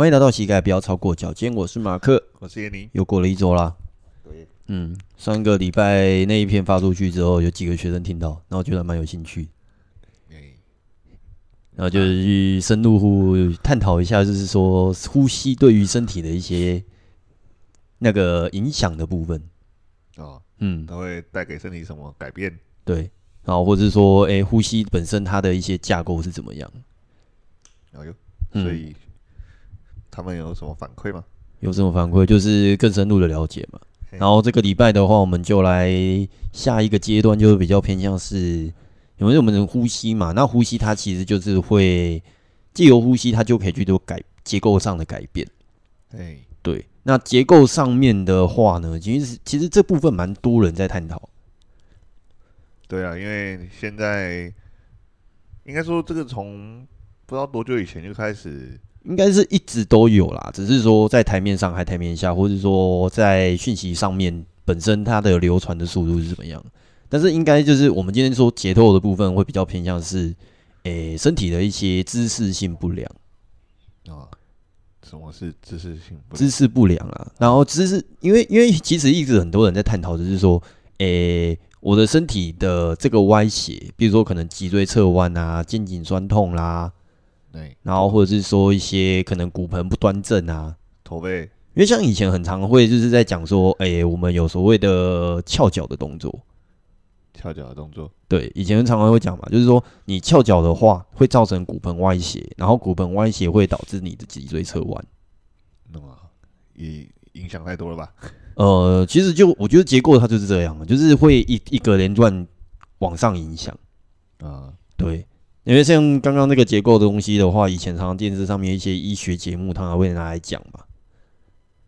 欢迎来到膝盖不要超过脚尖，我是马克，我是叶宁，又过了一周啦。对，嗯，上个礼拜那一篇发出去之后，有几个学生听到，然后觉得蛮有兴趣，然后就是去深入探讨一下，就是说呼吸对于身体的一些那个影响的部分。哦，嗯，它会带给身体什么改变？对，然后或者是说，哎，呼吸本身它的一些架构是怎么样？哎呦，所以。他们有什么反馈吗？有什么反馈？就是更深入的了解嘛。然后这个礼拜的话，我们就来下一个阶段，就是比较偏向是，因为我们的呼吸嘛。那呼吸它其实就是会借由呼吸，它就可以去做改结构上的改变。对对。那结构上面的话呢，其实其实这部分蛮多人在探讨。对啊，因为现在应该说这个从不知道多久以前就开始。应该是一直都有啦，只是说在台面上还台面下，或者说在讯息上面本身它的流传的速度是怎么样？但是应该就是我们今天说解透的部分会比较偏向是，诶、欸、身体的一些姿势性不良啊。什么是姿势性不良？姿势不良啊？然后姿势，因为因为其实一直很多人在探讨，就是说，诶、欸、我的身体的这个歪斜，比如说可能脊椎侧弯啊，肩颈酸痛啦、啊。对，然后或者是说一些可能骨盆不端正啊，驼背，因为像以前很常会就是在讲说，哎、欸，我们有所谓的翘脚的动作，翘脚的动作，对，以前常常会讲嘛，就是说你翘脚的话会造成骨盆歪斜，然后骨盆歪斜会导致你的脊椎侧弯，那么也影响太多了吧？呃，其实就我觉得结构它就是这样，就是会一一个连贯往上影响。啊，对。因为像刚刚那个结构的东西的话，以前常常电视上面一些医学节目，他还会拿来讲嘛。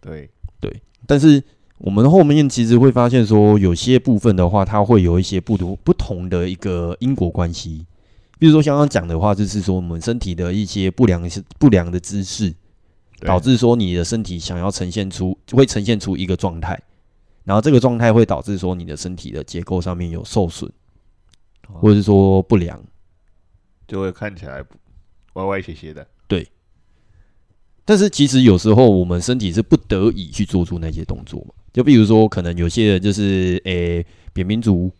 对对，但是我们后面其实会发现说，有些部分的话，它会有一些不同不同的一个因果关系。比如说刚刚讲的话，就是说我们身体的一些不良不良的姿势，导致说你的身体想要呈现出会呈现出一个状态，然后这个状态会导致说你的身体的结构上面有受损，或者是说不良。就会看起来歪歪斜斜的，对。但是其实有时候我们身体是不得已去做出那些动作嘛。就比如说，可能有些人就是诶、欸、扁平足，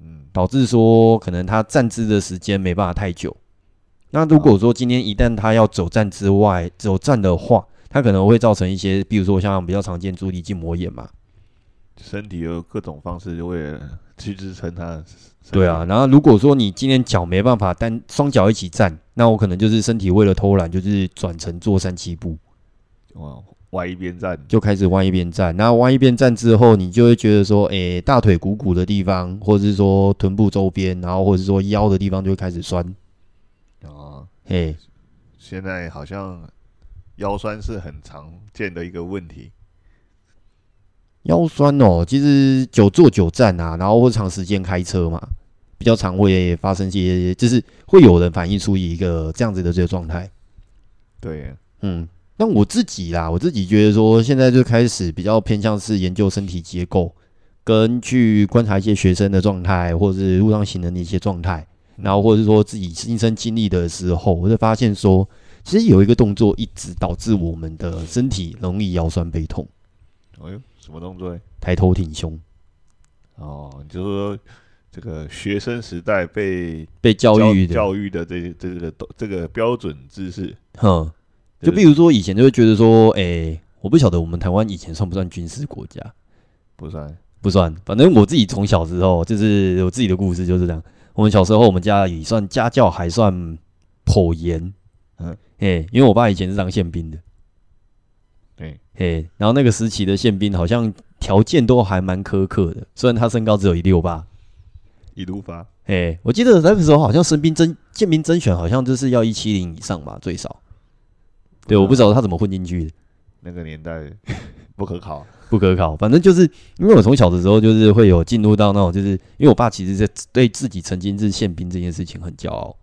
嗯，导致说可能他站姿的时间没办法太久。那如果说今天一旦他要走站之外走站的话，他可能会造成一些，比如说像比较常见足底筋膜炎嘛。身体有各种方式就会去支撑它。对啊，然后如果说你今天脚没办法单双脚一起站，那我可能就是身体为了偷懒，就是转成坐三七步，哇，歪一边站就开始歪一边站。然后歪一边站之后，你就会觉得说，诶，大腿股骨的地方，或者是说臀部周边，然后或者是说腰的地方就会开始酸。啊，嘿，现在好像腰酸是很常见的一个问题。腰酸哦，其实久坐久站啊，然后或长时间开车嘛，比较常会发生一些，就是会有人反映出一个这样子的这个状态。对，嗯，那我自己啦，我自己觉得说，现在就开始比较偏向是研究身体结构，跟去观察一些学生的状态，或者是路上行人的一些状态，然后或者是说自己亲身经历的时候，我就发现说，其实有一个动作一直导致我们的身体容易腰酸背痛。哎呦。什么动作？抬头挺胸。哦，就是说这个学生时代被被教育的教育的这这个这个标准姿势。哼，就比如说以前就会觉得说，哎、欸，我不晓得我们台湾以前算不算军事国家？不算，不算。反正我自己从小时候就是我自己的故事，就是这样。我们小时候，我们家里算家教还算颇严。嗯，哎、欸，因为我爸以前是当宪兵的。对，嘿，然后那个时期的宪兵好像条件都还蛮苛刻的，虽然他身高只有一六八，一六八，嘿，我记得那个时候好像征兵征宪兵征选好像就是要一七零以上吧，最少。对，我不知道他怎么混进去的。那个年代 不可考，不可考。反正就是因为我从小的时候就是会有进入到那种，就是因为我爸其实在对自己曾经是宪兵这件事情很骄傲。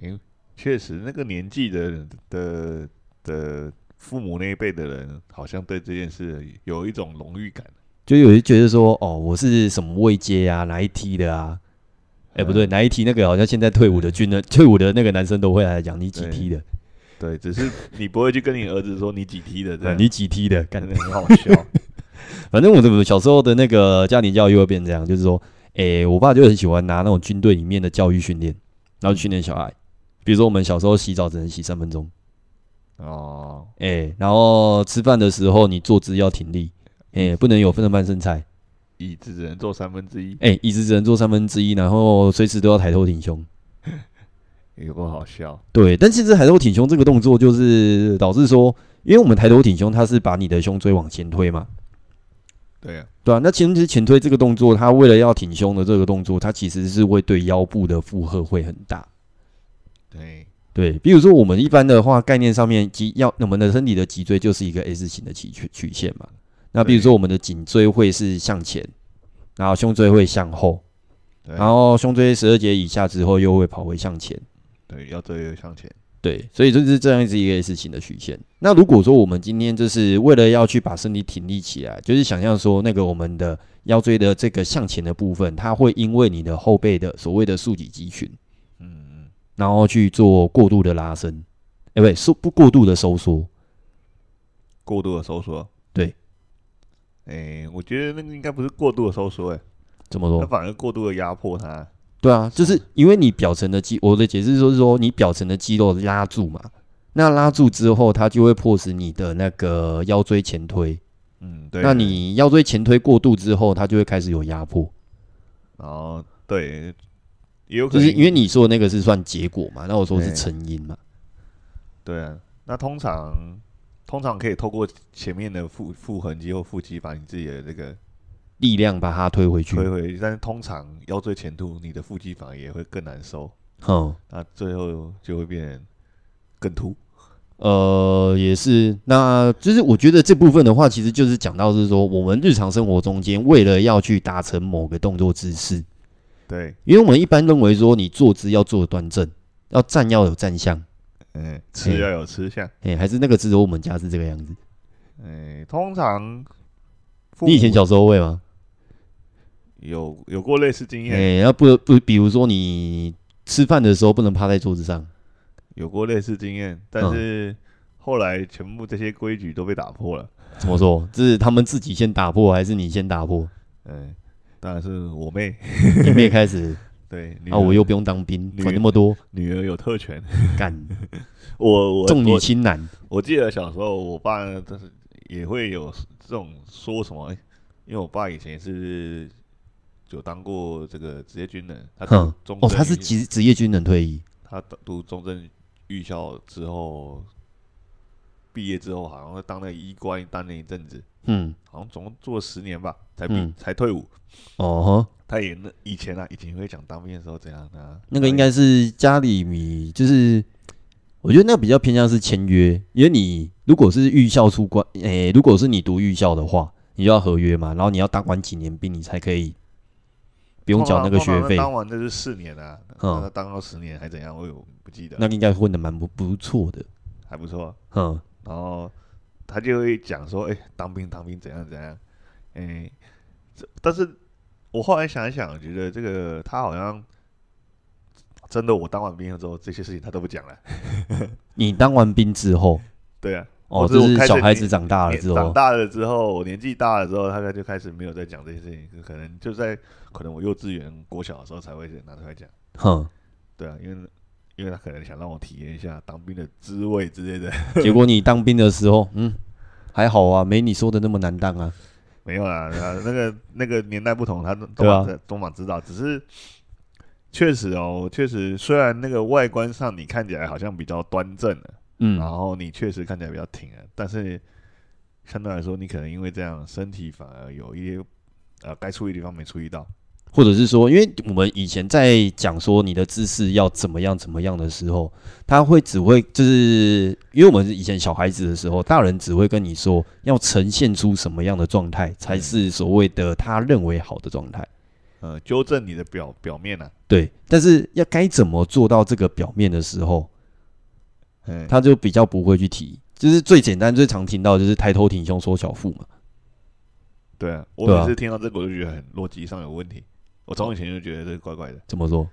嗯，确实那个年纪的的的。的父母那一辈的人好像对这件事有一种荣誉感，就有人觉得说，哦，我是什么位阶啊，哪一梯的啊？哎、欸，不对，哪一梯那个好像现在退伍的军人，退伍的那个男生都会来讲你几梯的。对，只是你不会去跟你儿子说你几梯的，这样你几梯的，感觉很好笑。反正我的小时候的那个家庭教育会变这样，就是说，哎、欸，我爸就很喜欢拿那种军队里面的教育训练，然后训练小孩。比如说，我们小时候洗澡只能洗三分钟，哦，哎、欸，然后吃饭的时候你坐姿要挺立，哎、欸，不能有分的半身材，椅子只能坐三分之一，哎、欸，椅子只能坐三分之一，然后随时都要抬头挺胸，有够好笑。对，但其实抬头挺胸这个动作就是导致说，因为我们抬头挺胸，它是把你的胸椎往前推嘛。对啊，对啊，那其实前推这个动作，它为了要挺胸的这个动作，它其实是会对腰部的负荷会很大。对对，比如说我们一般的话，概念上面脊要我们的身体的脊椎就是一个 S 型的曲曲线嘛。那比如说我们的颈椎会是向前，然后胸椎会向后，然后胸椎十二节以下之后又会跑回向前。对，腰椎又向前。对，所以就是这样子一个 S 型的曲线。那如果说我们今天就是为了要去把身体挺立起来，就是想象说那个我们的腰椎的这个向前的部分，它会因为你的后背的所谓的竖脊肌群。然后去做过度的拉伸，哎，不对，收不过度的收缩，过度的收缩，对，哎，我觉得那个应该不是过度的收缩，哎，怎么说？那反而过度的压迫它。对啊，就是因为你表层的肌，我的解释就是说，你表层的肌肉拉住嘛，那拉住之后，它就会迫使你的那个腰椎前推，嗯，对，那你腰椎前推过度之后，它就会开始有压迫，然后对。也有可能，就是因为你说的那个是算结果嘛，那我说是成因嘛。对啊，那通常通常可以透过前面的腹腹横肌或腹肌，把你自己的这个力量把它推回去。推回去，但是通常腰椎前凸，你的腹肌反而也会更难收。嗯，那最后就会变更凸。呃，也是，那就是我觉得这部分的话，其实就是讲到是说，我们日常生活中间为了要去达成某个动作姿势。对，因为我们一般认为说，你坐姿要坐端正，要站要有站相，嗯，吃要有吃相，哎、还是那个只有我们家是这个样子，哎、欸，通常你以前小时候会吗？有有过类似经验，哎、欸，要不不，比如说你吃饭的时候不能趴在桌子上，有过类似经验，但是后来全部这些规矩都被打破了。怎么说？这是他们自己先打破，还是你先打破？嗯、欸。当然是我妹，你妹开始？对啊，我又不用当兵，管那么多，女儿有特权，干。我我重女轻男。我。我记得小时候，我爸呢，就是也会有这种说什么，欸，因为我爸以前是有当过这个职业军人，他中哦，他是职职业军人退役，他读中正预校之后，毕业之后好像会当那个医官，当了一阵子。嗯，好像总共做了十年吧，才毕、嗯、才退伍。哦呵，他也那以前啊，以前会讲当兵的时候怎样啊？那个应该是家里米，就是我觉得那个比较偏向是签约，因为你如果是预校出关，诶、欸，如果是你读预校的话，你就要合约嘛，然后你要当完几年兵，你才可以不用缴那个学费。当完就是四年啊，嗯，当到十年还怎样？我有不记得。那个应该混的蛮不不错的，还不错。嗯，然后。他就会讲说：“哎、欸，当兵当兵怎样怎样？哎、欸，这但是我后来想一想，觉得这个他好像真的，我当完兵了之后，这些事情他都不讲了。你当完兵之后，对啊，哦，就是小孩子长大了之后，长大了之后，我年纪大了之后，他就开始没有再讲这些事情，可能就在可能我幼稚园、国小的时候才会拿出来讲。哼，对啊，因为。”因为他可能想让我体验一下当兵的滋味之类的，结果你当兵的时候，嗯，还好啊，没你说的那么难当啊。没有啦，那个那个年代不同，他都都都蛮知道。只是确实哦，确实，虽然那个外观上你看起来好像比较端正了，嗯，然后你确实看起来比较挺啊，但是相对来说，你可能因为这样，身体反而有一些呃该注意的地方没注意到。或者是说，因为我们以前在讲说你的姿势要怎么样怎么样的时候，他会只会就是，因为我们以前小孩子的时候，大人只会跟你说要呈现出什么样的状态才是所谓的他认为好的状态，呃，纠正你的表表面啊，对，但是要该怎么做到这个表面的时候，他就比较不会去提，就是最简单最常听到就是抬头挺胸缩小腹嘛，对啊，我每次听到这个我就觉得很逻辑上有问题。我从以前就觉得这怪怪的。怎么说？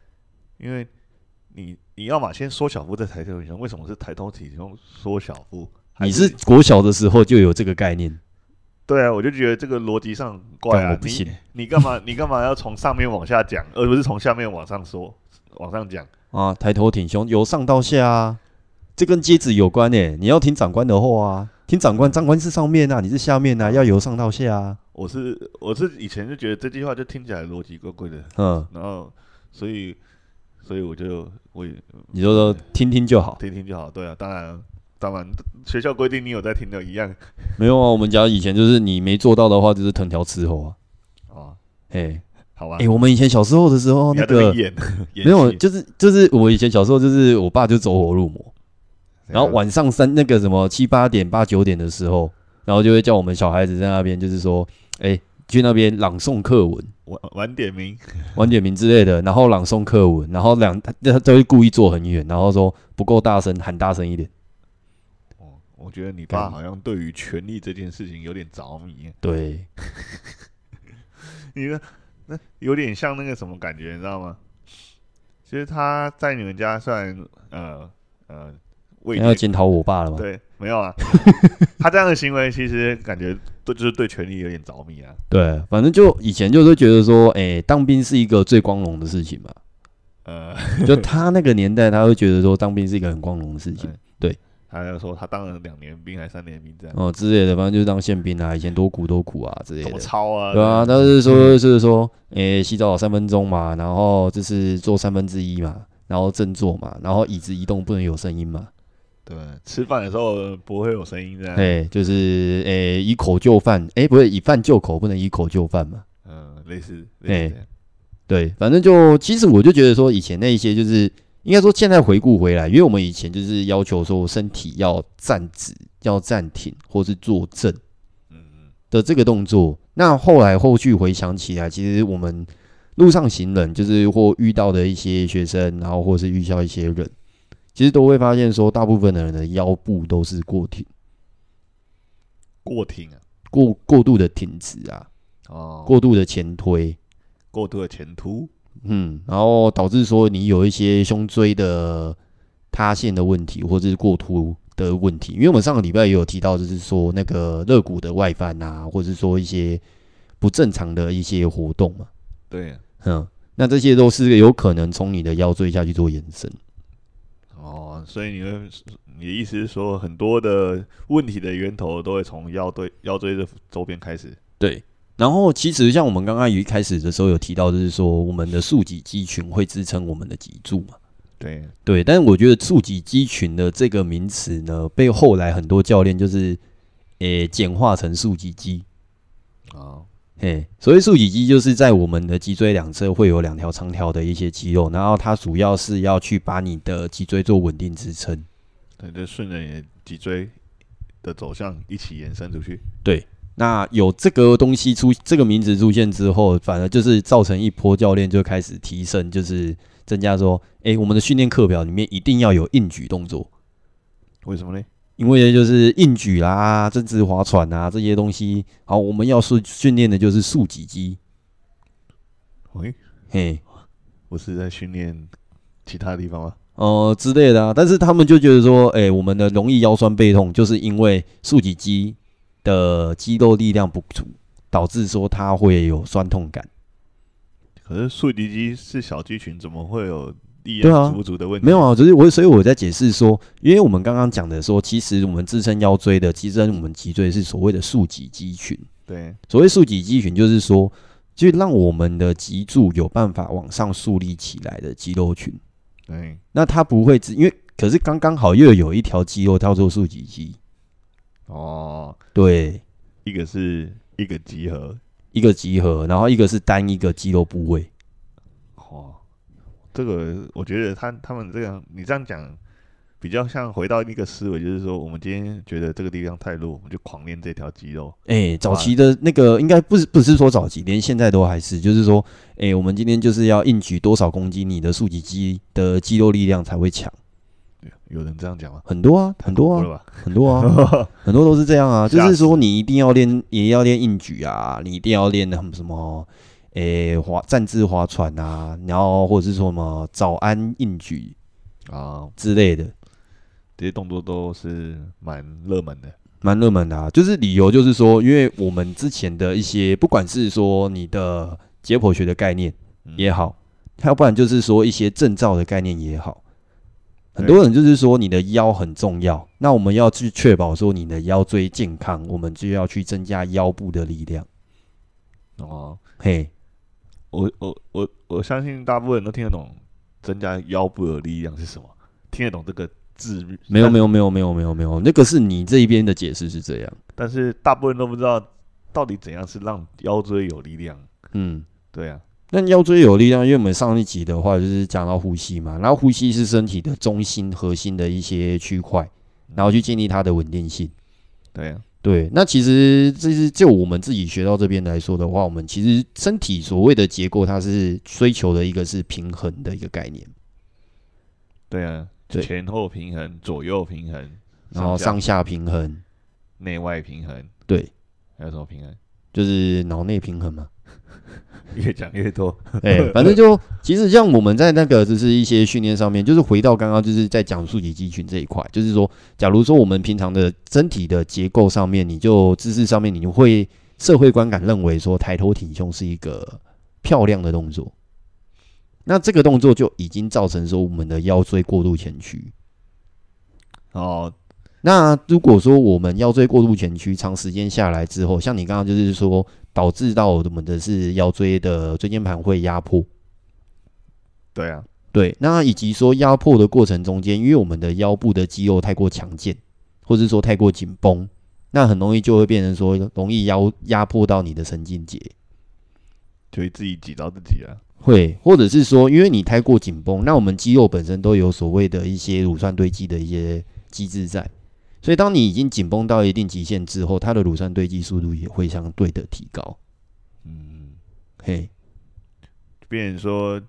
因为你你要嘛先缩小腹再抬头挺胸，为什么是抬头挺胸缩小腹？你是国小的时候就有这个概念？对啊，我就觉得这个逻辑上怪啊！不信你你干嘛你干嘛要从上面往下讲，而不是从下面往上说往上讲啊？抬头挺胸，由上到下啊，这跟阶级有关诶。你要听长官的话啊，听长官，长官是上面啊，你是下面啊，要由上到下啊。我是我是以前就觉得这句话就听起来逻辑怪怪的，嗯，然后所以所以我就我也你就说听听就好，听听就好，对啊，当然。当然，学校规定你有在听的一样。没有啊，我们家以前就是你没做到的话，就是藤条伺候啊。哦，嘿，好吧。哎，我们以前小时候的时候，那个 没有，就是就是我以前小时候，就是我爸就走火入魔，然后晚上三那个什么七八点八九点的时候，然后就会叫我们小孩子在那边，就是说，哎，去那边朗诵课文，晚晚点名，晚点名之类的，然后朗诵课文，然后两他他都会故意坐很远，然后说不够大声，喊大声一点。哦我觉得你爸好像对于权力这件事情有点着迷。对，你呢？那有点像那个什么感觉，你知道吗？其实他在你们家算呃呃，为要检讨我爸了吗？对，没有啊。他这样的行为其实感觉对就是对权力有点着迷啊。对，反正就以前就是觉得说，哎、欸，当兵是一个最光荣的事情嘛。呃，就他那个年代，他会觉得说当兵是一个很光荣的事情。嗯、对。他就说他当了两年兵还是三年兵这样哦之类的，反正就是当宪兵啊，以前多苦多苦啊之类的。对啊，他是说，就是说，诶，洗澡三分钟嘛，然后就是做三分之一嘛，然后正坐嘛，然后椅子移动不能有声音嘛。对，吃饭的时候不会有声音这样。对，就是诶，以口就饭，哎，不是以饭就口，不能以口就饭嘛。嗯，类似，类似。对，反正就其实我就觉得说，以前那一些就是。应该说，现在回顾回来，因为我们以前就是要求说身体要站直、要站挺，或是坐正，嗯嗯的这个动作。那后来后续回想起来，其实我们路上行人，就是或遇到的一些学生，然后或是遇到一些人，其实都会发现说，大部分的人的腰部都是过挺，过挺啊，过过度的挺直啊，哦，过度的前推，过度的前凸。嗯，然后导致说你有一些胸椎的塌陷的问题，或者是过凸的问题。因为我们上个礼拜也有提到，就是说那个肋骨的外翻啊，或者是说一些不正常的一些活动嘛。对啊，嗯，那这些都是有可能从你的腰椎下去做延伸。哦，所以你会，你的意思是说，很多的问题的源头都会从腰椎、腰椎的周边开始？对。然后，其实像我们刚刚一开始的时候有提到，就是说我们的竖脊肌群会支撑我们的脊柱嘛。对对，但是我觉得竖脊肌群的这个名词呢，被后来很多教练就是诶简化成竖脊肌。啊，嘿，所谓竖脊肌就是在我们的脊椎两侧会有两条长条的一些肌肉，然后它主要是要去把你的脊椎做稳定支撑。对，就顺着你的脊椎的走向一起延伸出去。对。那有这个东西出这个名字出现之后，反而就是造成一波教练就开始提升，就是增加说，哎、欸，我们的训练课表里面一定要有硬举动作。为什么呢？因为就是硬举啦、正姿划船啊这些东西，好，我们要训训练的就是竖脊肌。喂，嘿，我是在训练其他地方吗？哦、呃、之类的啊，但是他们就觉得说，哎、欸，我们的容易腰酸背痛，就是因为竖脊肌。的肌肉力量不足，导致说它会有酸痛感。可是竖脊肌是小肌群，怎么会有力量不足的问题？没有啊，只是我所以我在解释说，因为我们刚刚讲的说，其实我们支撑腰椎的，支撑我们脊椎是所谓的竖脊肌群。对，所谓竖脊肌群，就是说，就让我们的脊柱有办法往上竖立起来的肌肉群。对，那它不会只因为，可是刚刚好又有一条肌肉叫做竖脊肌。哦，对，一个是一个集合，一个集合，然后一个是单一个肌肉部位。哦，这个我觉得他他们这样，你这样讲比较像回到一个思维，就是说我们今天觉得这个地方太弱，我们就狂练这条肌肉。哎、欸，早期的那个应该不是不是说早期，连现在都还是，就是说，哎、欸，我们今天就是要硬举多少公斤，你的竖脊肌的肌肉力量才会强。有人这样讲吗？很多啊，很多啊，很多啊，很多都是这样啊。就是说，你一定要练，也要练硬举啊，你一定要练什么？诶、欸，划站姿划船啊，然后或者是说什么早安应举啊之类的，这些动作都是蛮热门的，蛮热门的啊。就是理由就是说，因为我们之前的一些，不管是说你的解剖学的概念也好，要不然就是说一些证照的概念也好。很多人就是说你的腰很重要，那我们要去确保说你的腰椎健康，我们就要去增加腰部的力量。哦，嘿，我我我我相信大部分人都听得懂增加腰部的力量是什么，听得懂这个字？没有没有没有没有没有没有，那个是你这一边的解释是这样，但是大部分人都不知道到底怎样是让腰椎有力量。嗯，对啊。那腰椎有力量，因为我们上一集的话就是讲到呼吸嘛，然后呼吸是身体的中心核心的一些区块，然后去建立它的稳定性。对啊，对。那其实这是就我们自己学到这边来说的话，我们其实身体所谓的结构，它是追求的一个是平衡的一个概念。对啊，对，前后平衡，左右平衡，然后上下平衡，内外平衡。对，还有什么平衡？就是脑内平衡嘛。越讲越多，哎，反正就其实像我们在那个就是一些训练上面，就是回到刚刚就是在讲竖脊肌群这一块，就是说，假如说我们平常的身体的结构上面，你就姿势上面，你就会社会观感认为说抬头挺胸是一个漂亮的动作，那这个动作就已经造成说我们的腰椎过度前屈。哦，那如果说我们腰椎过度前屈，长时间下来之后，像你刚刚就是说。导致到我们的是腰椎的椎间盘会压迫，对啊，对，那以及说压迫的过程中间，因为我们的腰部的肌肉太过强健，或者说太过紧绷，那很容易就会变成说容易压压迫到你的神经节，就会自己挤到自己了。会，或者是说因为你太过紧绷，那我们肌肉本身都有所谓的一些乳酸堆积的一些机制在。所以，当你已经紧绷到一定极限之后，它的乳酸堆积速度也会相对的提高。嗯，嘿，变成说，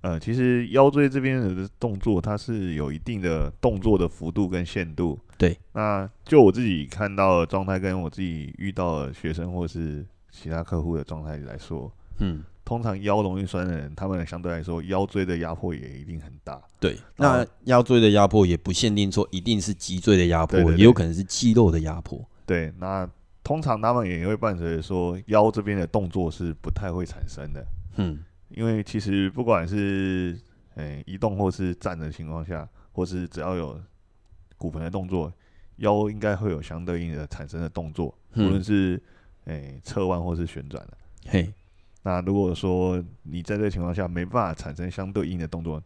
呃，其实腰椎这边的动作，它是有一定的动作的幅度跟限度。对，那就我自己看到的状态，跟我自己遇到的学生或是其他客户的状态来说，嗯。通常腰容易酸的人，他们相对来说腰椎的压迫也一定很大。对，那腰椎的压迫也不限定说一定是脊椎的压迫，也有可能是肌肉的压迫。对，那通常他们也会伴随着说腰这边的动作是不太会产生的。嗯，因为其实不管是诶、欸、移动或是站的情况下，或是只要有骨盆的动作，腰应该会有相对应的产生的动作，无论是诶侧弯或是旋转的。嘿。那如果说你在这个情况下没办法产生相对应的动作，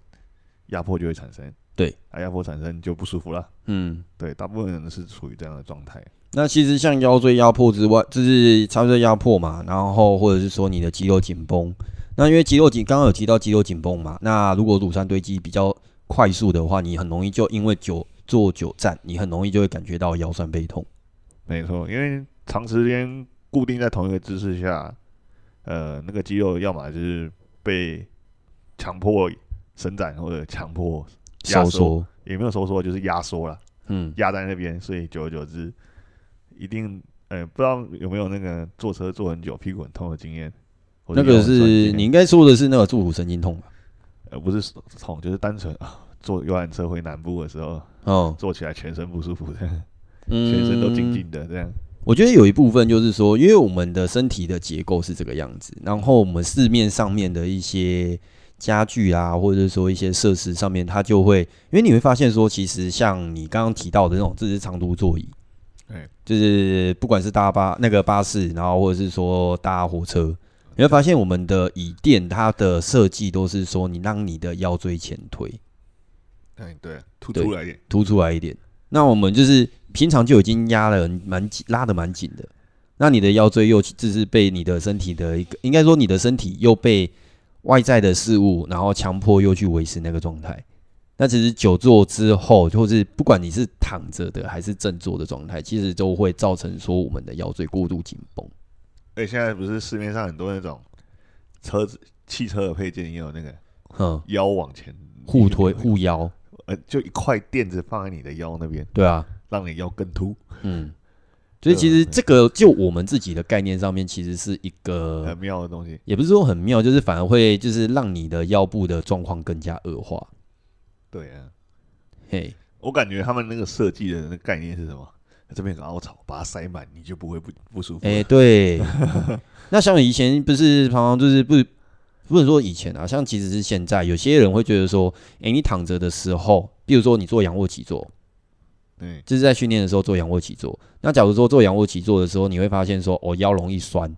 压迫就会产生。对，啊，压迫产生就不舒服了。嗯，对，大部分人是处于这样的状态。那其实像腰椎压迫之外，就是腰椎压迫嘛，然后或者是说你的肌肉紧绷。那因为肌肉紧，刚刚有提到肌肉紧绷嘛，那如果乳酸堆积比较快速的话，你很容易就因为久坐久站，你很容易就会感觉到腰酸背痛。没错，因为长时间固定在同一个姿势下。呃，那个肌肉要么就是被强迫伸展，或者强迫收缩，也没有收缩，就是压缩了。嗯，压在那边，所以久而久之，一定呃，不知道有没有那个坐车坐很久屁股很痛的经验。那个是你应该说的是那个坐骨神经痛吧？呃，不是痛，就是单纯啊，坐游览车回南部的时候，哦，坐起来全身不舒服的，嗯，全身都紧紧的这样。我觉得有一部分就是说，因为我们的身体的结构是这个样子，然后我们市面上面的一些家具啊，或者是说一些设施上面，它就会，因为你会发现说，其实像你刚刚提到的那种，这是长途座椅，哎，就是不管是搭巴那个巴士，然后或者是说搭火车，你会发现我们的椅垫它的设计都是说，你让你的腰椎前推，哎，对，凸出来一点，凸出来一点，那我们就是。平常就已经压了蛮紧，拉的蛮紧的。那你的腰椎又就是被你的身体的一个，应该说你的身体又被外在的事物，然后强迫又去维持那个状态。那其实久坐之后，或是不管你是躺着的还是正坐的状态，其实都会造成说我们的腰椎过度紧绷。哎，现在不是市面上很多那种车子、汽车的配件也有那个，嗯，腰往前护推护腰，呃，就一块垫子放在你的腰那边。对啊。让你腰更凸，嗯，所以其实这个就我们自己的概念上面，其实是一个很妙的东西，也不是说很妙，就是反而会就是让你的腰部的状况更加恶化。对啊，嘿，我感觉他们那个设计的那个概念是什么？这边有个凹槽，把它塞满，你就不会不不舒服。哎，对。那像以前不是常常就是不不能说以前啊，像其实是现在，有些人会觉得说，哎，你躺着的时候，比如说你做仰卧起坐，对，就是在训练的时候做仰卧起坐。那假如说做仰卧起坐的时候，你会发现说，哦，腰容易酸，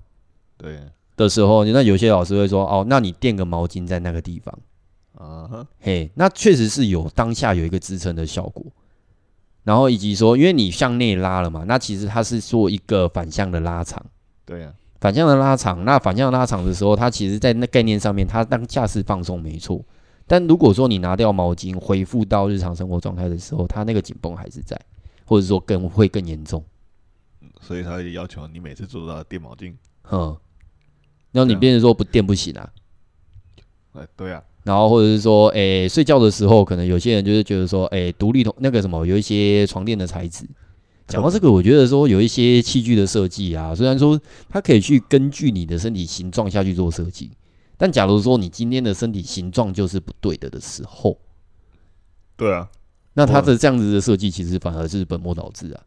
对的时候，那有些老师会说，哦，那你垫个毛巾在那个地方，啊哈，嘿，那确实是有当下有一个支撑的效果。然后以及说，因为你向内拉了嘛，那其实它是做一个反向的拉长。对呀、啊，反向的拉长。那反向的拉长的时候，它其实在那概念上面，它当下是放松没错。但如果说你拿掉毛巾，恢复到日常生活状态的时候，它那个紧绷还是在，或者说更会更严重。所以他会要求你每次做到垫毛巾。嗯，然后你变成说不垫不行啊？哎，对啊。然后或者是说，诶、欸，睡觉的时候，可能有些人就是觉得说，诶、欸，独立同那个什么，有一些床垫的材质。讲到这个，我觉得说有一些器具的设计啊，虽然说它可以去根据你的身体形状下去做设计，但假如说你今天的身体形状就是不对的的时候，对啊，那它的这样子的设计其实反而是本末倒置啊。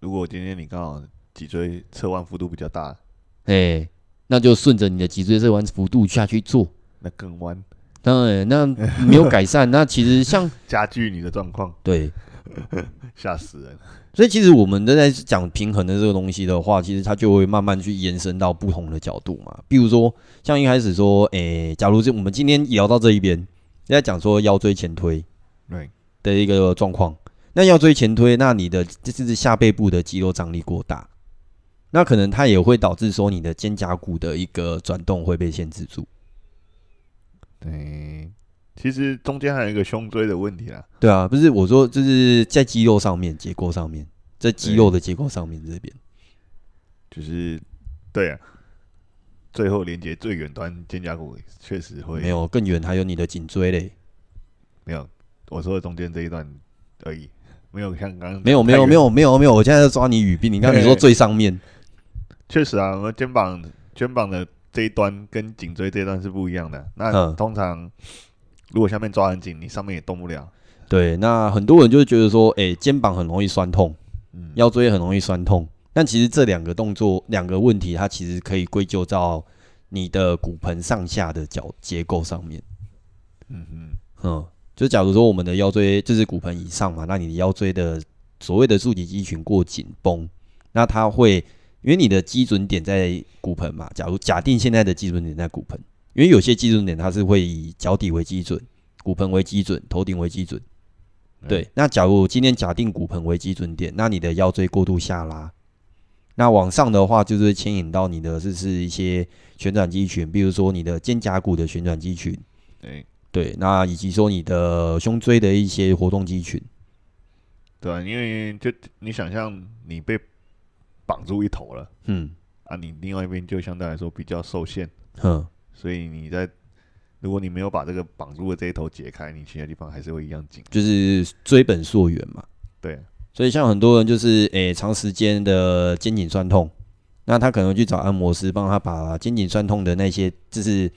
如果今天你刚好脊椎侧弯幅度比较大，哎、欸，那就顺着你的脊椎侧弯幅度下去做，那更弯。当然，那没有改善，那其实像 加剧你的状况，对，吓死人。所以其实我们都在讲平衡的这个东西的话，其实它就会慢慢去延伸到不同的角度嘛。比如说，像一开始说，诶、欸，假如是我们今天聊到这一边，在讲说腰椎前推，对的一个状况，那腰椎前推，那你的就是下背部的肌肉张力过大，那可能它也会导致说你的肩胛骨的一个转动会被限制住。对，其实中间还有一个胸椎的问题啦。对啊，不是我说，就是在肌肉上面结构上面，在肌肉的结构上面这边，就是对啊，最后连接最远端肩胛骨确实会没有更远，还有你的颈椎嘞，没有，我说的中间这一段而已，没有像刚刚没有没有没有没有没有，我现在在抓你语病，你刚刚你说最上面，确实啊，我肩膀肩膀的。这一端跟颈椎这一段是不一样的。那通常如果下面抓很紧，你上面也动不了。对，那很多人就会觉得说，哎、欸，肩膀很容易酸痛，腰椎很容易酸痛。但其实这两个动作、两个问题，它其实可以归咎到你的骨盆上下的角结构上面。嗯哼嗯，就假如说我们的腰椎就是骨盆以上嘛，那你的腰椎的所谓的竖脊肌群过紧绷，那它会。因为你的基准点在骨盆嘛，假如假定现在的基准点在骨盆，因为有些基准点它是会以脚底为基准，骨盆为基准，头顶为基准。对，那假如今天假定骨盆为基准点，那你的腰椎过度下拉，那往上的话就是牵引到你的就是一些旋转肌群，比如说你的肩胛骨的旋转肌群，对对，那以及说你的胸椎的一些活动肌群，对啊，因为就你想象你被。绑住一头了，嗯，啊，你另外一边就相对来说比较受限，哼，所以你在如果你没有把这个绑住的这一头解开，你其他地方还是会一样紧，就是追本溯源嘛，对，所以像很多人就是诶、欸、长时间的肩颈酸痛，那他可能去找按摩师帮他把肩颈酸痛的那些就是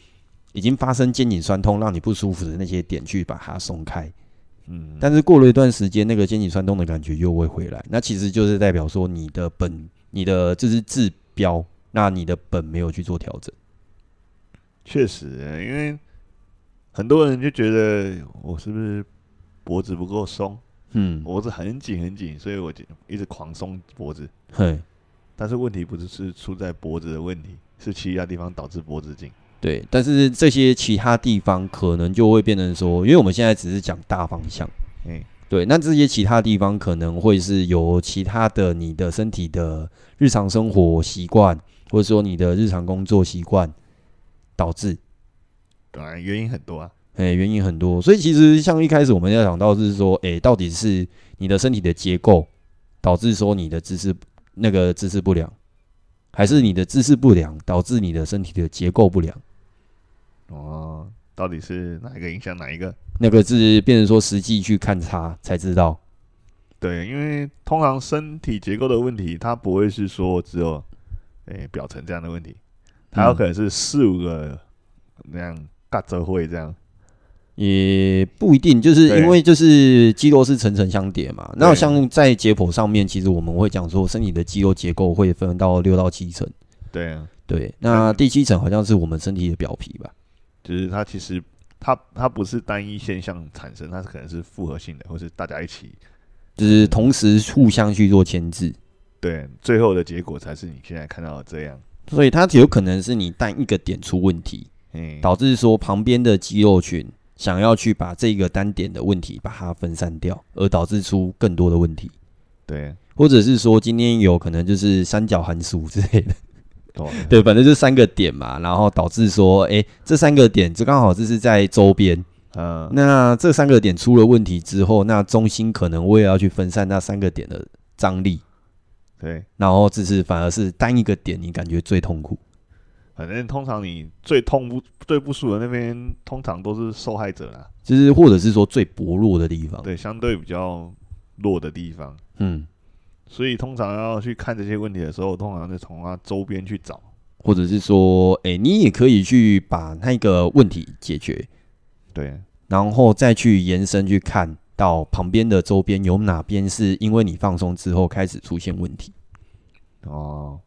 已经发生肩颈酸痛让你不舒服的那些点去把它松开。嗯，但是过了一段时间，那个肩颈酸痛的感觉又会回来，那其实就是代表说你的本、你的这是治标，那你的本没有去做调整。确实，因为很多人就觉得我是不是脖子不够松？嗯，脖子很紧很紧，所以我就一直狂松脖子。嘿，但是问题不是是出在脖子的问题，是其他地方导致脖子紧。对，但是这些其他地方可能就会变成说，因为我们现在只是讲大方向，嗯，对，那这些其他地方可能会是由其他的你的身体的日常生活习惯，或者说你的日常工作习惯导致，当然原因很多啊，哎，原因很多，所以其实像一开始我们要想到是说，哎，到底是你的身体的结构导致说你的姿势那个姿势不良，还是你的姿势不良导致你的身体的结构不良？哦，到底是哪一个影响哪一个？那个是变成说实际去看它才知道。对，因为通常身体结构的问题，它不会是说只有诶、欸、表层这样的问题，它有可能是四五个那样尬折会这样。也不一定，就是因为就是肌肉是层层相叠嘛。那像在解剖上面，其实我们会讲说，身体的肌肉结构会分到六到七层。对啊，对。那第七层好像是我们身体的表皮吧？就是它其实它它不是单一现象产生，它是可能是复合性的，或是大家一起，就是同时互相去做牵制。对，最后的结果才是你现在看到的这样。所以它有可能是你单一个点出问题，导致说旁边的肌肉群。想要去把这个单点的问题把它分散掉，而导致出更多的问题。对，或者是说今天有可能就是三角函数之类的。对，反正就三个点嘛，然后导致说，哎，这三个点就刚好这是在周边。嗯，那这三个点出了问题之后，那中心可能我也要去分散那三个点的张力。对，然后只是反而是单一个点，你感觉最痛苦。反正通常你最痛不最不舒服的那边，通常都是受害者啦，就是或者是说最薄弱的地方，对，相对比较弱的地方，嗯，所以通常要去看这些问题的时候，通常就从它周边去找，或者是说，哎、欸，你也可以去把那个问题解决，对，然后再去延伸去看到旁边的周边有哪边是因为你放松之后开始出现问题，哦。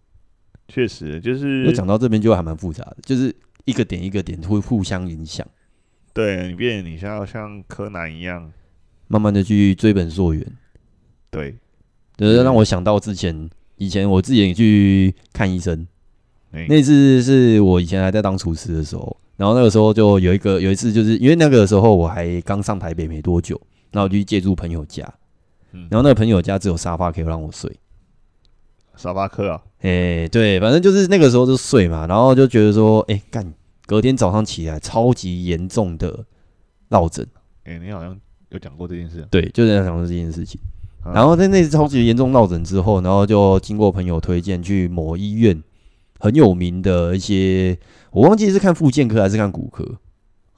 确实，就是我讲到这边就还蛮复杂的，就是一个点一个点会互相影响。对，你变你像要像柯南一样，慢慢的去追本溯源。对，就是让我想到之前以前我自己也去看医生，那次是我以前还在当厨师的时候，然后那个时候就有一个有一次，就是因为那个时候我还刚上台北没多久，然后我就去借住朋友家，然后那个朋友家只有沙发可以让我睡。沙发客啊，哎、欸，对，反正就是那个时候就睡嘛，然后就觉得说，哎、欸，干，隔天早上起来超级严重的落枕。哎、欸，你好像有讲过这件事。对，就是在讲过这件事情。啊、然后在那次超级严重落枕之后，然后就经过朋友推荐去某医院很有名的一些，我忘记是看复健科还是看骨科。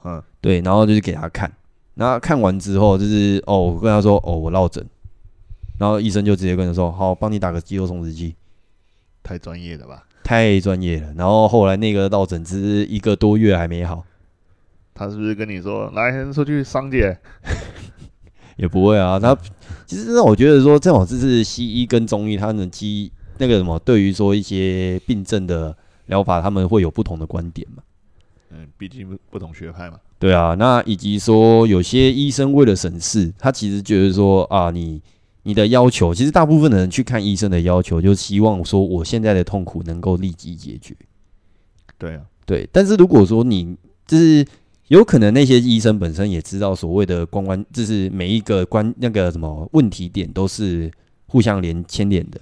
嗯、啊，对，然后就是给他看，然后看完之后就是，哦，我跟他说，哦，我落枕。然后医生就直接跟他说：“好，帮你打个肌肉松弛剂。”太专业了吧？太专业了。然后后来那个落枕只是一个多月还没好。他是不是跟你说：“来，出去桑姐？” 也不会啊。他其实让我觉得说，正好这是西医跟中医，他们基那个什么，对于说一些病症的疗法，他们会有不同的观点嘛。嗯，毕竟不不同学派嘛。对啊，那以及说有些医生为了省事，他其实觉得说啊，你。你的要求，其实大部分的人去看医生的要求，就是希望说我现在的痛苦能够立即解决。对啊，对。但是如果说你就是有可能那些医生本身也知道所谓的关关，就是每一个关那个什么问题点都是互相连牵连的。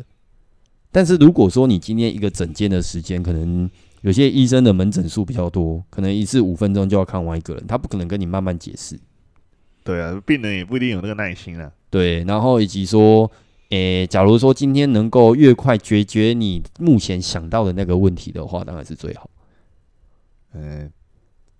但是如果说你今天一个整间的时间，可能有些医生的门诊数比较多，可能一次五分钟就要看完一个人，他不可能跟你慢慢解释。对啊，病人也不一定有那个耐心啊。对，然后以及说，诶，假如说今天能够越快解决你目前想到的那个问题的话，当然是最好。嗯，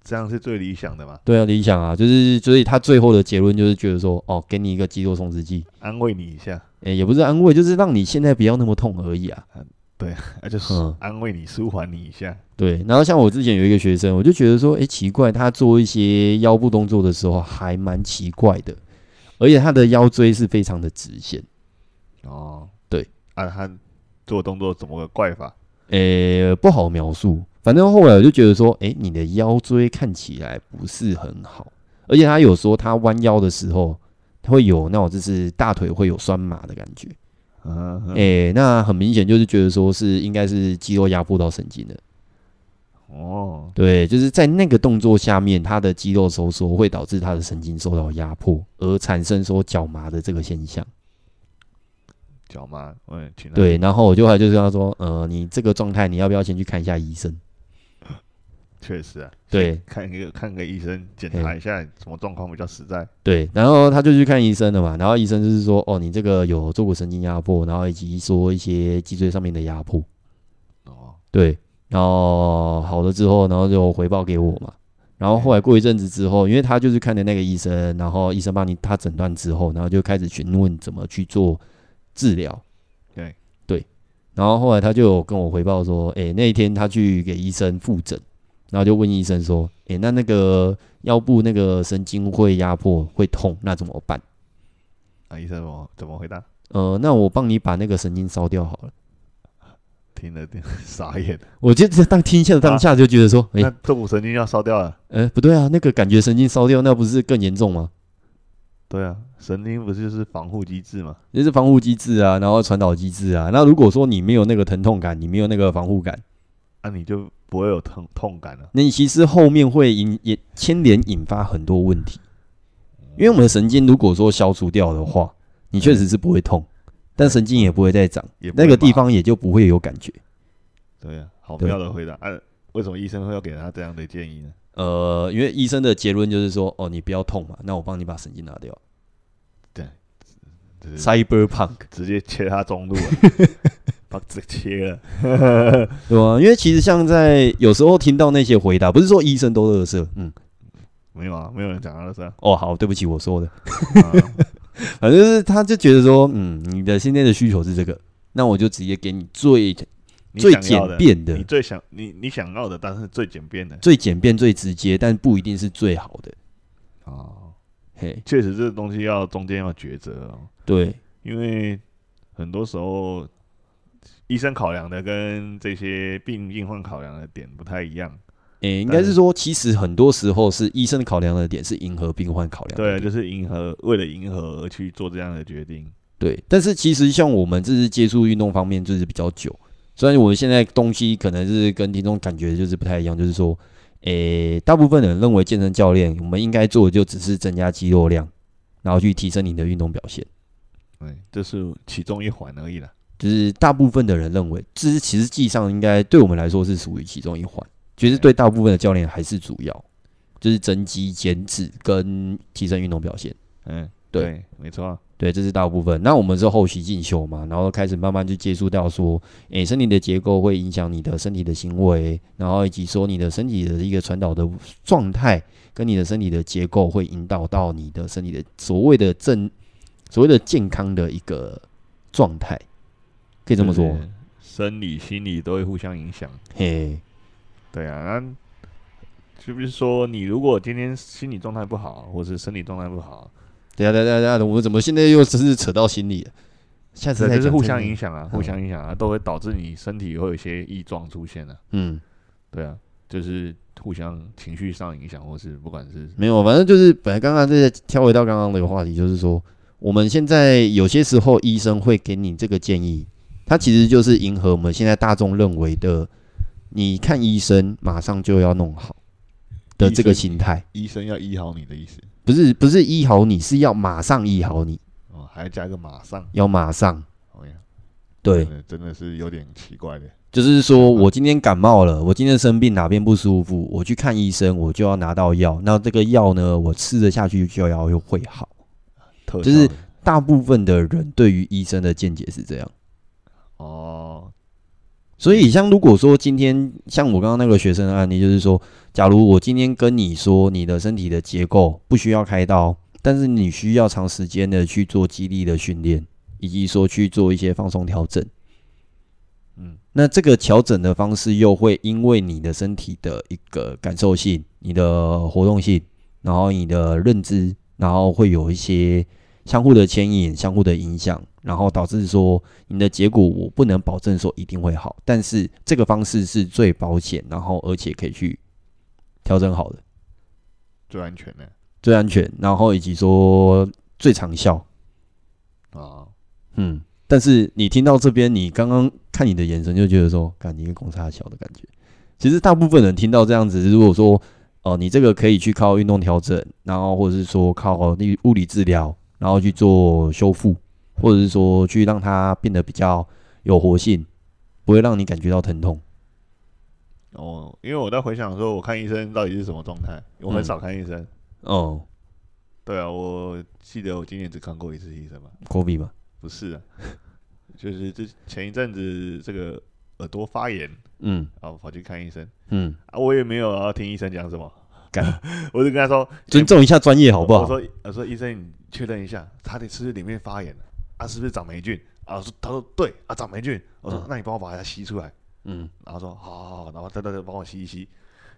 这样是最理想的嘛？对啊，理想啊，就是所以他最后的结论就是觉得说，哦，给你一个肌肉松弛剂，安慰你一下。诶，也不是安慰，就是让你现在不要那么痛而已啊。嗯，对，那就是安慰你、舒缓你一下。对，然后像我之前有一个学生，我就觉得说，诶，奇怪，他做一些腰部动作的时候还蛮奇怪的。而且他的腰椎是非常的直线，哦，对，啊，他做动作怎么个怪法？呃、欸，不好描述。反正后来我就觉得说，哎、欸，你的腰椎看起来不是很好。而且他有说，他弯腰的时候他会有那种就是大腿会有酸麻的感觉。嗯，哎、欸，那很明显就是觉得说是应该是肌肉压迫到神经了。哦，对，就是在那个动作下面，他的肌肉收缩会导致他的神经受到压迫，而产生说脚麻的这个现象。脚麻，嗯，对，然后我就还就是跟他说，呃，你这个状态，你要不要先去看一下医生？确实啊，对，看一个看个医生，检查一下什么状况比较实在。对，然后他就去看医生了嘛，然后医生就是说，哦，你这个有坐骨神经压迫，然后以及说一些脊椎上面的压迫。哦，对。然后好了之后，然后就回报给我嘛。然后后来过一阵子之后，因为他就是看的那个医生，然后医生帮你他诊断之后，然后就开始询问怎么去做治疗。对对。然后后来他就有跟我回报说，哎，那一天他去给医生复诊，然后就问医生说：“诶、欸，那那个腰部那个神经会压迫会痛，那怎么办？”啊，医生怎么怎么回答？呃，那我帮你把那个神经烧掉好了。听了点傻眼，我就当听一下当下就觉得说，哎、啊，坐骨、欸、神经要烧掉了？哎、欸，不对啊，那个感觉神经烧掉，那不是更严重吗？对啊，神经不是就是防护机制吗？也是防护机制啊，然后传导机制啊。那如果说你没有那个疼痛感，你没有那个防护感，那、啊、你就不会有痛痛感了。那你其实后面会引也牵连引发很多问题，因为我们的神经如果说消除掉的话，你确实是不会痛，嗯、但神经也不会再长，那个地方也就不会有感觉。对呀、啊，好妙的回答。哎、啊，为什么医生会要给他这样的建议呢？呃，因为医生的结论就是说，哦，你不要痛嘛，那我帮你把神经拿掉。对，Cyberpunk 直接切他中路了，把直接切了，对吧？因为其实像在有时候听到那些回答，不是说医生都乐色，嗯，没有啊，没有人讲垃圾、啊。哦，好，对不起，我说的，啊、反正就是他就觉得说，嗯，你的现在的需求是这个，那我就直接给你最。最简便的，你最想你你想要的，但是最简便的，最简便最直接，但不一定是最好的。哦，嘿，确实这个东西要中间要抉择哦。对，因为很多时候医生考量的跟这些病病患考量的点不太一样。诶、欸，应该是说，其实很多时候是医生考量的点是迎合病患考量。对，就是迎合，为了迎合而去做这样的决定。对，但是其实像我们这是接触运动方面就是比较久。虽然我们现在东西可能是跟听众感觉就是不太一样，就是说，诶、欸，大部分人认为健身教练我们应该做的就只是增加肌肉量，然后去提升你的运动表现。对，这是其中一环而已啦。就是大部分的人认为，这是其实际上应该对我们来说是属于其中一环，其实对大部分的教练还是主要，就是增肌减脂跟提升运动表现。嗯，对，对没错。对，这是大部分。那我们是后期进修嘛，然后开始慢慢去接触到说，诶，身体的结构会影响你的身体的行为，然后以及说你的身体的一个传导的状态，跟你的身体的结构会引导到你的身体的所谓的正，所谓的健康的一个状态，可以这么说。生理、心理都会互相影响。嘿，对啊，那是不是说你如果今天心理状态不好，或是身体状态不好？对呀对呀对呀，我们怎么现在又只是扯到心理了？下次就是互相影响啊，互相影响啊，都会导致你身体会有一些异状出现啊。嗯，对啊，就是互相情绪上影响，或是不管是没有，反正就是本来刚刚在跳回到刚刚那个话题，就是说我们现在有些时候医生会给你这个建议，他其实就是迎合我们现在大众认为的，你看医生马上就要弄好的这个心态，医生要医好你的意思。不是不是医好你，是要马上医好你哦，还要加个马上，要马上。对，真的是有点奇怪的。就是说我今天感冒了，我今天生病哪边不舒服，我去看医生，我就要拿到药。那这个药呢，我吃得下去就要又会好。就是大部分的人对于医生的见解是这样。哦。所以，像如果说今天像我刚刚那个学生的案例，就是说，假如我今天跟你说你的身体的结构不需要开刀，但是你需要长时间的去做肌力的训练，以及说去做一些放松调整，嗯，那这个调整的方式又会因为你的身体的一个感受性、你的活动性，然后你的认知，然后会有一些相互的牵引、相互的影响。然后导致说你的结果，我不能保证说一定会好，但是这个方式是最保险，然后而且可以去调整好的，最安全的，最安全，然后以及说最长效啊，嗯，但是你听到这边，你刚刚看你的眼神就觉得说，感觉一个公差小的感觉。其实大部分人听到这样子，如果说哦、呃，你这个可以去靠运动调整，然后或者是说靠物物理治疗，然后去做修复。或者是说去让它变得比较有活性，不会让你感觉到疼痛。哦，因为我在回想说，我看医生到底是什么状态？我很少看医生。嗯、哦，对啊，我记得我今年只看过一次医生嘛。COVID 吗？不是啊，就是这前一阵子这个耳朵发炎，嗯，然后跑去看医生，嗯，啊，我也没有要听医生讲什么，干，我就跟他说尊重一下专业好不好？我说我说医生，你确认一下，他的是不是里面发炎了？啊，是不是长霉菌？啊，说他说对啊，长霉菌。我说、嗯、那你帮我把它吸出来。嗯，然后说好好好，然后再再再帮我吸一吸。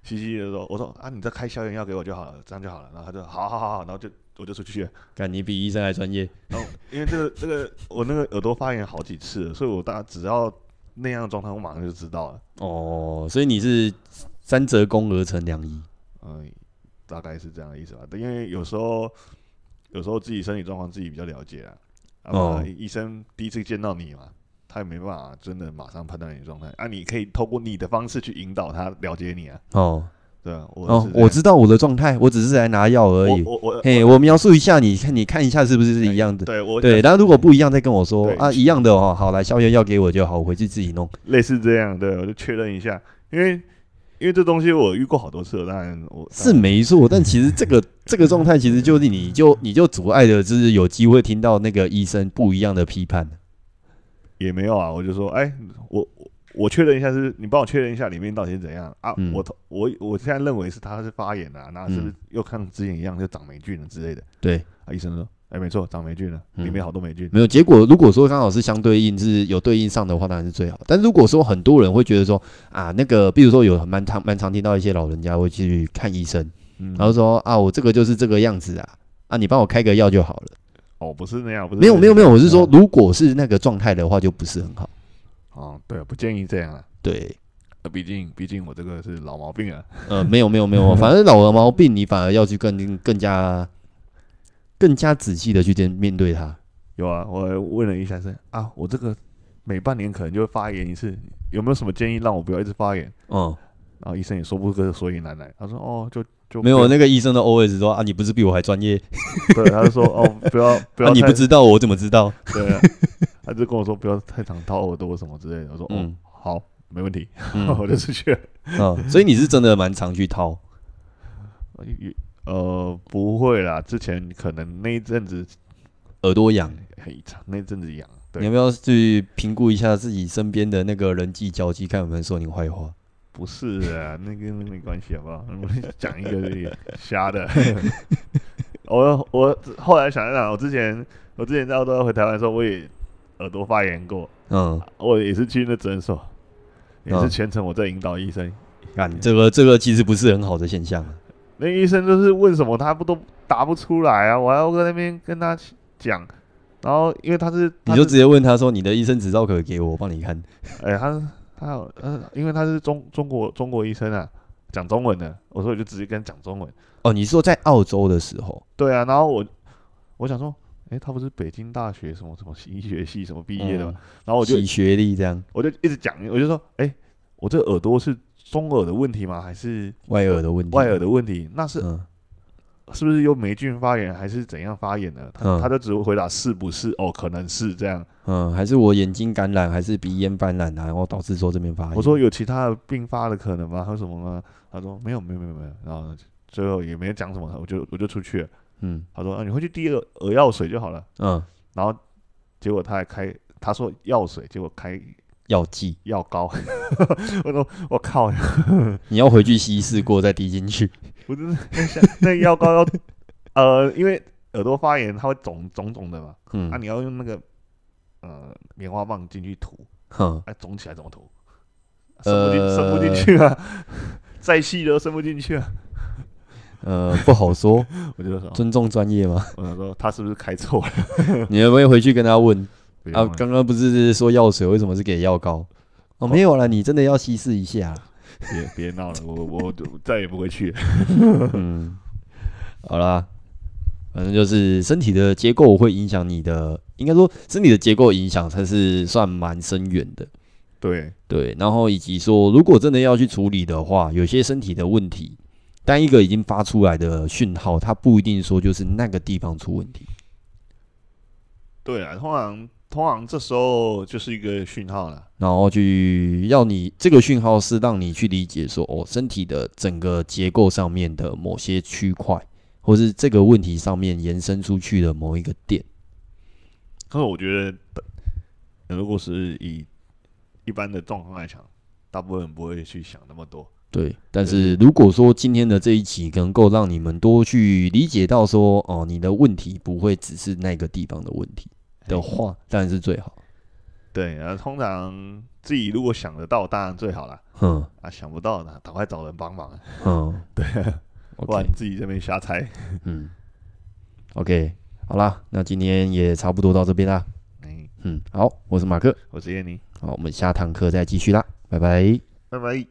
吸吸的时候：“我说啊，你再开消炎药给我就好了，这样就好了。”然后他就好好好好，然后就我就出去了。看你比医生还专业。然后因为这个这个我那个耳朵发炎好几次了，所以我大只要那样的状态，我马上就知道了。哦，所以你是三折肱而成良医。嗯，大概是这样的意思吧。因为有时候有时候自己身体状况自己比较了解啊。哦。医生第一次见到你嘛。他也没办法真的马上判断你的状态啊！你可以透过你的方式去引导他了解你啊。哦，对啊，我哦，我知道我的状态，我只是来拿药而已。我我嘿，我描述一下，你看你看一下是不是是一样的？对，我对。然后如果不一样，再跟我说啊，一样的哦。好，来消炎药给我就好，我回去自己弄。类似这样，对，我就确认一下，因为因为这东西我遇过好多次了，当然我是没错。但其实这个这个状态，其实就是你就你就阻碍的，就是有机会听到那个医生不一样的批判。也没有啊，我就说，哎、欸，我我确认一下是，是你帮我确认一下里面到底是怎样啊？嗯、我我我现在认为是他是发炎啊，那是不是又像之前一样就长霉菌了之类的？对，啊，医生说，哎、欸，没错，长霉菌了，里面好多霉菌、嗯。没有结果，如果说刚好是相对应是有对应上的话，当然是最好。但如果说很多人会觉得说啊，那个，比如说有蛮常蛮常听到一些老人家会去看医生，嗯、然后说啊，我这个就是这个样子啊，啊，你帮我开个药就好了。哦，不是那样，不是没有没有没有，我是说，如果是那个状态的话，就不是很好。哦，对，不建议这样啊。对，毕竟毕竟我这个是老毛病啊。呃，没有没有没有，反正老的毛病，你反而要去更更加更加仔细的去面面对它。有啊，我问了一下生啊，我这个每半年可能就会发炎一次，有没有什么建议让我不要一直发炎？嗯，然后医生也说不出个所以然来，他说哦，就。就没有那个医生的 OS 说啊，你不是比我还专业？对，他就说哦，不要 不要、啊，你不知道我怎么知道？对、啊，他就跟我说不要太常掏耳朵什么之类的。我说嗯，好，没问题，嗯、我就出去了。嗯，所以你是真的蛮常去掏？呃，不会啦，之前可能那一阵子耳朵痒，很长，那阵子痒。你要不要去评估一下自己身边的那个人际交际，看有没有说你坏话？不是啊，那跟那没关系，好不好？我讲一个瞎的。我我后来想一想，我之前我之前在澳洲回台湾的时候，我也耳朵发炎过。嗯，我也是去那诊所，也是全程我在引导医生。看、嗯、这个这个其实不是很好的现象。那医生就是问什么他不都答不出来啊？我还要在那边跟他讲，然后因为他是，你就直接问他说：“你的医生执照可以给我，我帮你看。”哎，他。他有，嗯，因为他是中中国中国医生啊，讲中文的，我说我就直接跟他讲中文。哦，你说在澳洲的时候？对啊，然后我我想说，哎、欸，他不是北京大学什么什么医学系什么毕业的吗？嗯、然后我就以学历这样，我就一直讲，我就说，哎、欸，我这耳朵是中耳的问题吗？还是外耳的问题？外耳的问题，那是。嗯是不是有霉菌发炎，还是怎样发炎呢？他、嗯、他就只会回答是不是哦，可能是这样。嗯，还是我眼睛感染，还是鼻炎感染啊？然后导致说这边发炎。我说有其他的并发的可能吗？还有什么吗？他说没有，没有，没有，没有。然后最后也没有讲什么，我就我就出去了。嗯，他说啊，你回去滴耳耳药水就好了。嗯，然后结果他还开，他说药水，结果开药剂。药膏。我说我靠，你要回去稀释过再滴进去。不是那那药膏要呃，因为耳朵发炎它会肿肿肿的嘛，嗯，啊你要用那个呃棉花棒进去涂，哼，哎肿起来怎么涂？伸不进伸不进去啊，再细都伸不进去啊，呃不好说，我觉得说尊重专业嘛，我想说他是不是开错了？你要不要回去跟他问啊？刚刚不是说药水为什么是给药膏？哦没有了，你真的要稀释一下。别别闹了，我我再也不会去了。嗯，好啦，反正就是身体的结构会影响你的，应该说身体的结构影响才是算蛮深远的。对对，然后以及说，如果真的要去处理的话，有些身体的问题，单一个已经发出来的讯号，它不一定说就是那个地方出问题。对啊，通常。通常这时候就是一个讯号了，然后去要你这个讯号是让你去理解说，哦，身体的整个结构上面的某些区块，或是这个问题上面延伸出去的某一个点。可是我觉得，如果是以一般的状况来讲，大部分人不会去想那么多。对，但是如果说今天的这一集能够让你们多去理解到说，哦，你的问题不会只是那个地方的问题。的话当然是最好，对，然后通常自己如果想得到，当然最好啦。嗯，啊，想不到的，赶快找人帮忙。嗯，对，不然自己这边瞎猜。嗯，OK，好啦，那今天也差不多到这边啦。嗯嗯，好，我是马克，我是叶妮。好，我们下堂课再继续啦，拜拜，拜拜。